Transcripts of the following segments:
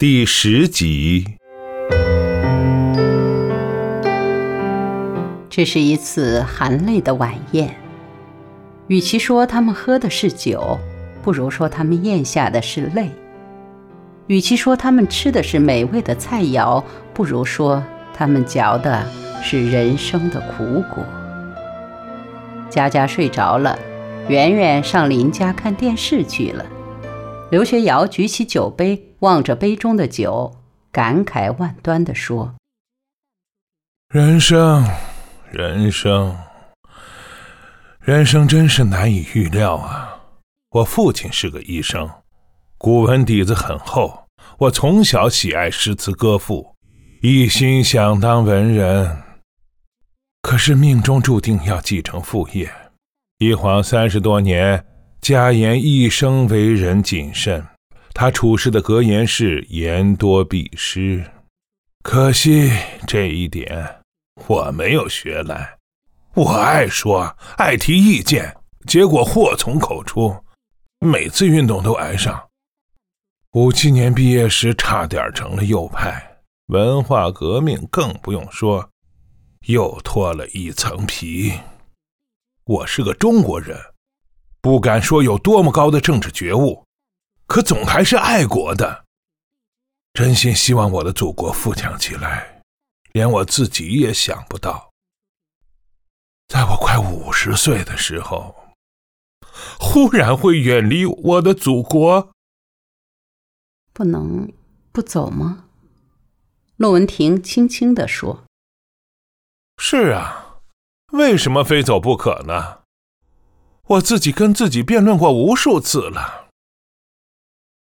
第十集。这是一次含泪的晚宴。与其说他们喝的是酒，不如说他们咽下的是泪；与其说他们吃的是美味的菜肴，不如说他们嚼的是人生的苦果。佳佳睡着了，圆圆上邻家看电视去了。刘学尧举起酒杯，望着杯中的酒，感慨万端地说：“人生，人生，人生真是难以预料啊！我父亲是个医生，古文底子很厚。我从小喜爱诗词歌赋，一心想当文人。可是命中注定要继承父业，一晃三十多年。”家言一生为人谨慎，他处事的格言是言多必失。可惜这一点我没有学来。我爱说，爱提意见，结果祸从口出，每次运动都挨上。五七年毕业时，差点成了右派。文化革命更不用说，又脱了一层皮。我是个中国人。不敢说有多么高的政治觉悟，可总还是爱国的。真心希望我的祖国富强起来，连我自己也想不到，在我快五十岁的时候，忽然会远离我的祖国。不能不走吗？骆文婷轻轻地说：“是啊，为什么非走不可呢？”我自己跟自己辩论过无数次了。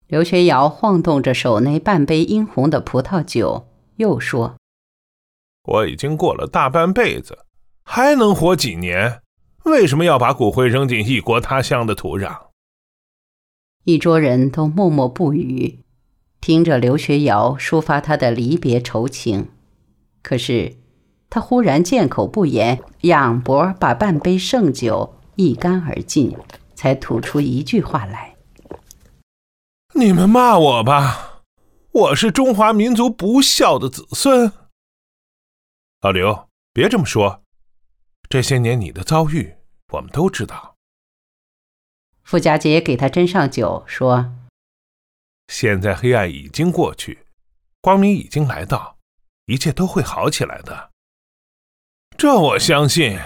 刘学尧晃动着手内半杯殷红的葡萄酒，又说：“我已经过了大半辈子，还能活几年？为什么要把骨灰扔进异国他乡的土壤？”一桌人都默默不语，听着刘学尧抒发他的离别愁情。可是，他忽然缄口不言，仰脖把半杯剩酒。一干而尽，才吐出一句话来：“你们骂我吧，我是中华民族不孝的子孙。”老刘，别这么说，这些年你的遭遇，我们都知道。傅家杰给他斟上酒，说：“现在黑暗已经过去，光明已经来到，一切都会好起来的。这我相信。”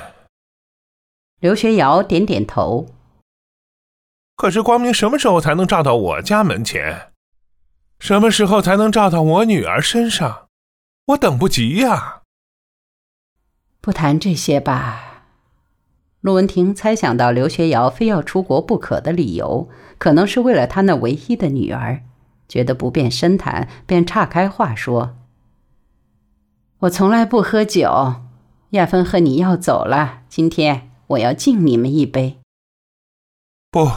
刘学尧点点头。可是光明什么时候才能照到我家门前？什么时候才能照到我女儿身上？我等不及呀！不谈这些吧。陆文婷猜想到刘学尧非要出国不可的理由，可能是为了他那唯一的女儿，觉得不便深谈，便岔开话说：“我从来不喝酒，亚芬和你要走了，今天。”我要敬你们一杯。不，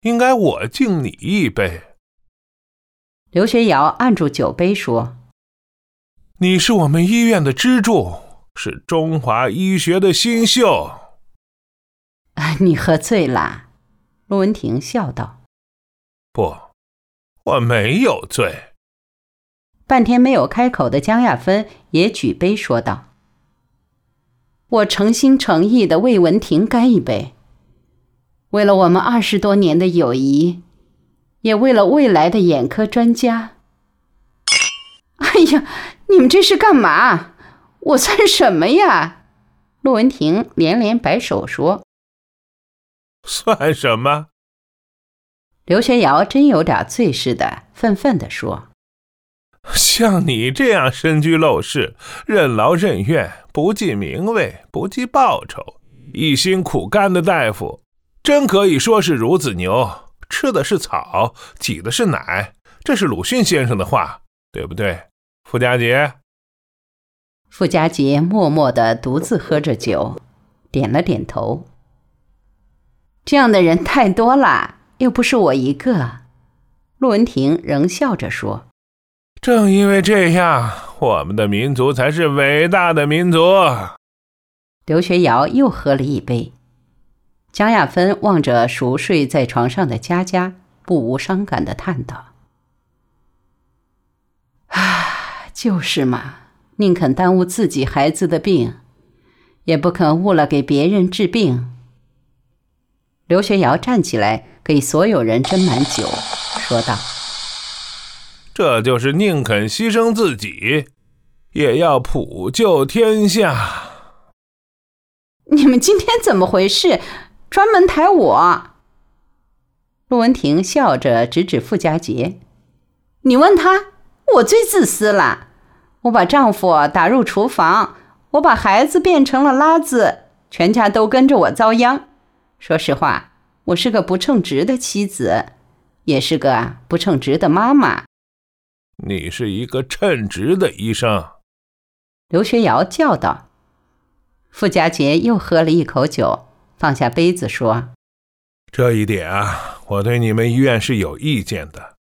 应该我敬你一杯。刘学尧按住酒杯说：“你是我们医院的支柱，是中华医学的新秀。”你喝醉了，陆文婷笑道：“不，我没有醉。”半天没有开口的江亚芬也举杯说道。我诚心诚意的为文婷干一杯，为了我们二十多年的友谊，也为了未来的眼科专家。哎呀，你们这是干嘛？我算什么呀？陆文婷连连摆手说：“算什么？”刘学尧真有点醉似的，愤愤地说。像你这样身居陋室、任劳任怨、不计名位、不计报酬、一心苦干的大夫，真可以说是孺子牛，吃的是草，挤的是奶。这是鲁迅先生的话，对不对？傅家杰。傅家杰默默的独自喝着酒，点了点头。这样的人太多了，又不是我一个。陆文婷仍笑着说。正因为这样，我们的民族才是伟大的民族。刘学尧又喝了一杯。江亚芬望着熟睡在床上的佳佳，不无伤感的叹道：“就是嘛，宁肯耽误自己孩子的病，也不肯误了给别人治病。刘学尧站起来，给所有人斟满酒，说道：“这就是宁肯牺牲自己，也要普救天下。”你们今天怎么回事？专门抬我？陆文婷笑着指指傅家杰：“你问他，我最自私了。我把丈夫打入厨房，我把孩子变成了拉子，全家都跟着我遭殃。说实话，我是个不称职的妻子，也是个不称职的妈妈。你是一个称职的医生。”刘学尧叫道。傅家杰又喝了一口酒，放下杯子说。这一点啊，我对你们医院是有意见的。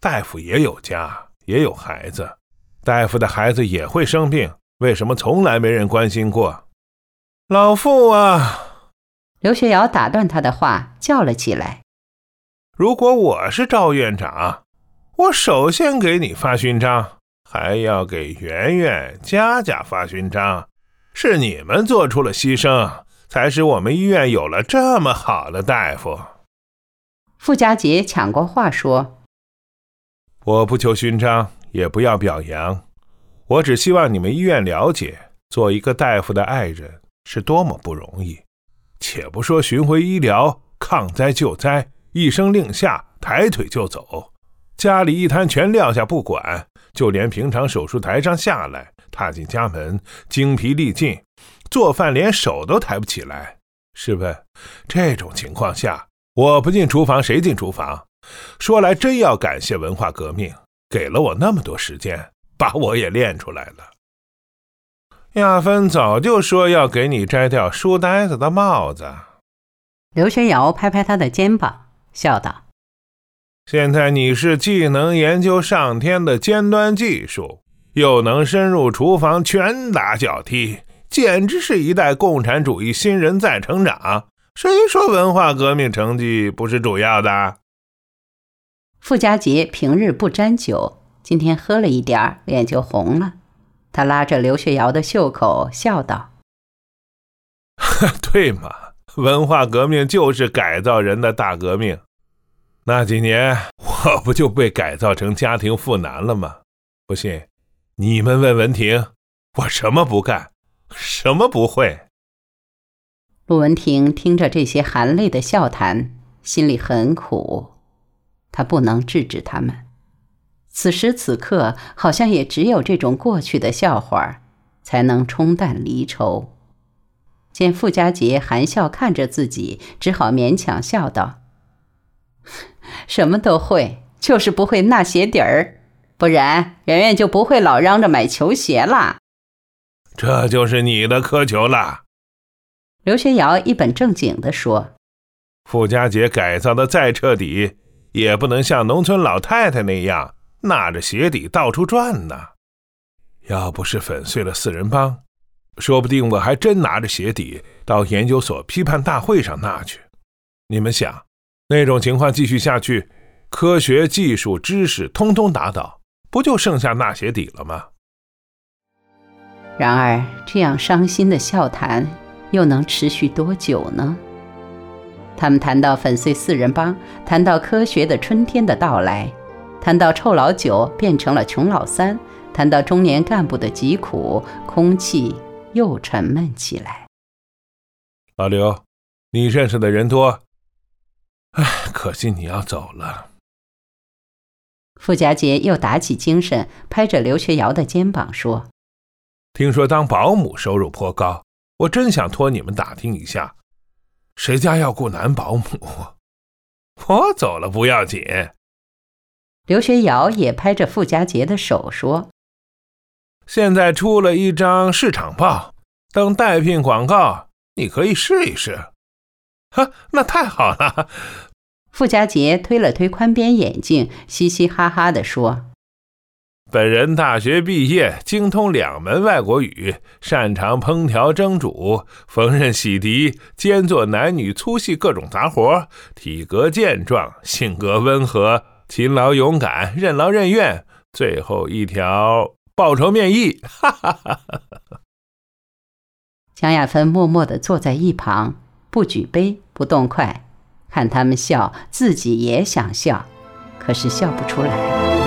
大夫也有家，也有孩子，大夫的孩子也会生病，为什么从来没人关心过？老傅啊！刘学尧打断他的话，叫了起来：“如果我是赵院长，我首先给你发勋章，还要给圆圆、佳佳发勋章，是你们做出了牺牲。”才使我们医院有了这么好的大夫。傅家杰抢过话说：“我不求勋章，也不要表扬，我只希望你们医院了解，做一个大夫的爱人是多么不容易。且不说巡回医疗、抗灾救灾，一声令下，抬腿就走，家里一摊全撂下不管，就连平常手术台上下来，踏进家门，精疲力尽。”做饭连手都抬不起来，试问这种情况下，我不进厨房谁进厨房？说来真要感谢文化革命，给了我那么多时间，把我也练出来了。亚芬早就说要给你摘掉书呆子的帽子。刘学尧拍拍他的肩膀，笑道：“现在你是既能研究上天的尖端技术，又能深入厨房拳打脚踢。”简直是一代共产主义新人在成长。谁说文化革命成绩不是主要的？傅家杰平日不沾酒，今天喝了一点儿，脸就红了。他拉着刘学尧的袖口，笑道：“ 对嘛，文化革命就是改造人的大革命。那几年，我不就被改造成家庭妇男了吗？不信，你们问文婷，我什么不干。”什么不会？陆文婷听着这些含泪的笑谈，心里很苦。她不能制止他们。此时此刻，好像也只有这种过去的笑话，才能冲淡离愁。见傅家杰含笑看着自己，只好勉强笑道：“ 什么都会，就是不会纳鞋底儿。不然，圆圆就不会老嚷着买球鞋啦。”这就是你的苛求了，刘学尧一本正经地说：“傅家姐改造的再彻底，也不能像农村老太太那样纳着鞋底到处转呢。要不是粉碎了四人帮，说不定我还真拿着鞋底到研究所批判大会上纳去。你们想，那种情况继续下去，科学技术知识通通打倒，不就剩下纳鞋底了吗？”然而，这样伤心的笑谈又能持续多久呢？他们谈到粉碎四人帮，谈到科学的春天的到来，谈到臭老九变成了穷老三，谈到中年干部的疾苦，空气又沉闷起来。老刘，你认识的人多，唉，可惜你要走了。傅家杰又打起精神，拍着刘学尧的肩膀说。听说当保姆收入颇高，我真想托你们打听一下，谁家要雇男保姆？我走了不要紧。刘学尧也拍着傅家杰的手说：“现在出了一张市场报，等待聘广告，你可以试一试。”哈，那太好了。傅家杰推了推宽边眼镜，嘻嘻哈哈地说。本人大学毕业，精通两门外国语，擅长烹调蒸煮、缝纫洗涤，兼做男女粗细各种杂活。体格健壮，性格温和，勤劳勇敢，任劳任怨。最后一条，报仇面议。哈哈哈！哈哈！蒋亚芬默默地坐在一旁，不举杯，不动筷，看他们笑，自己也想笑，可是笑不出来。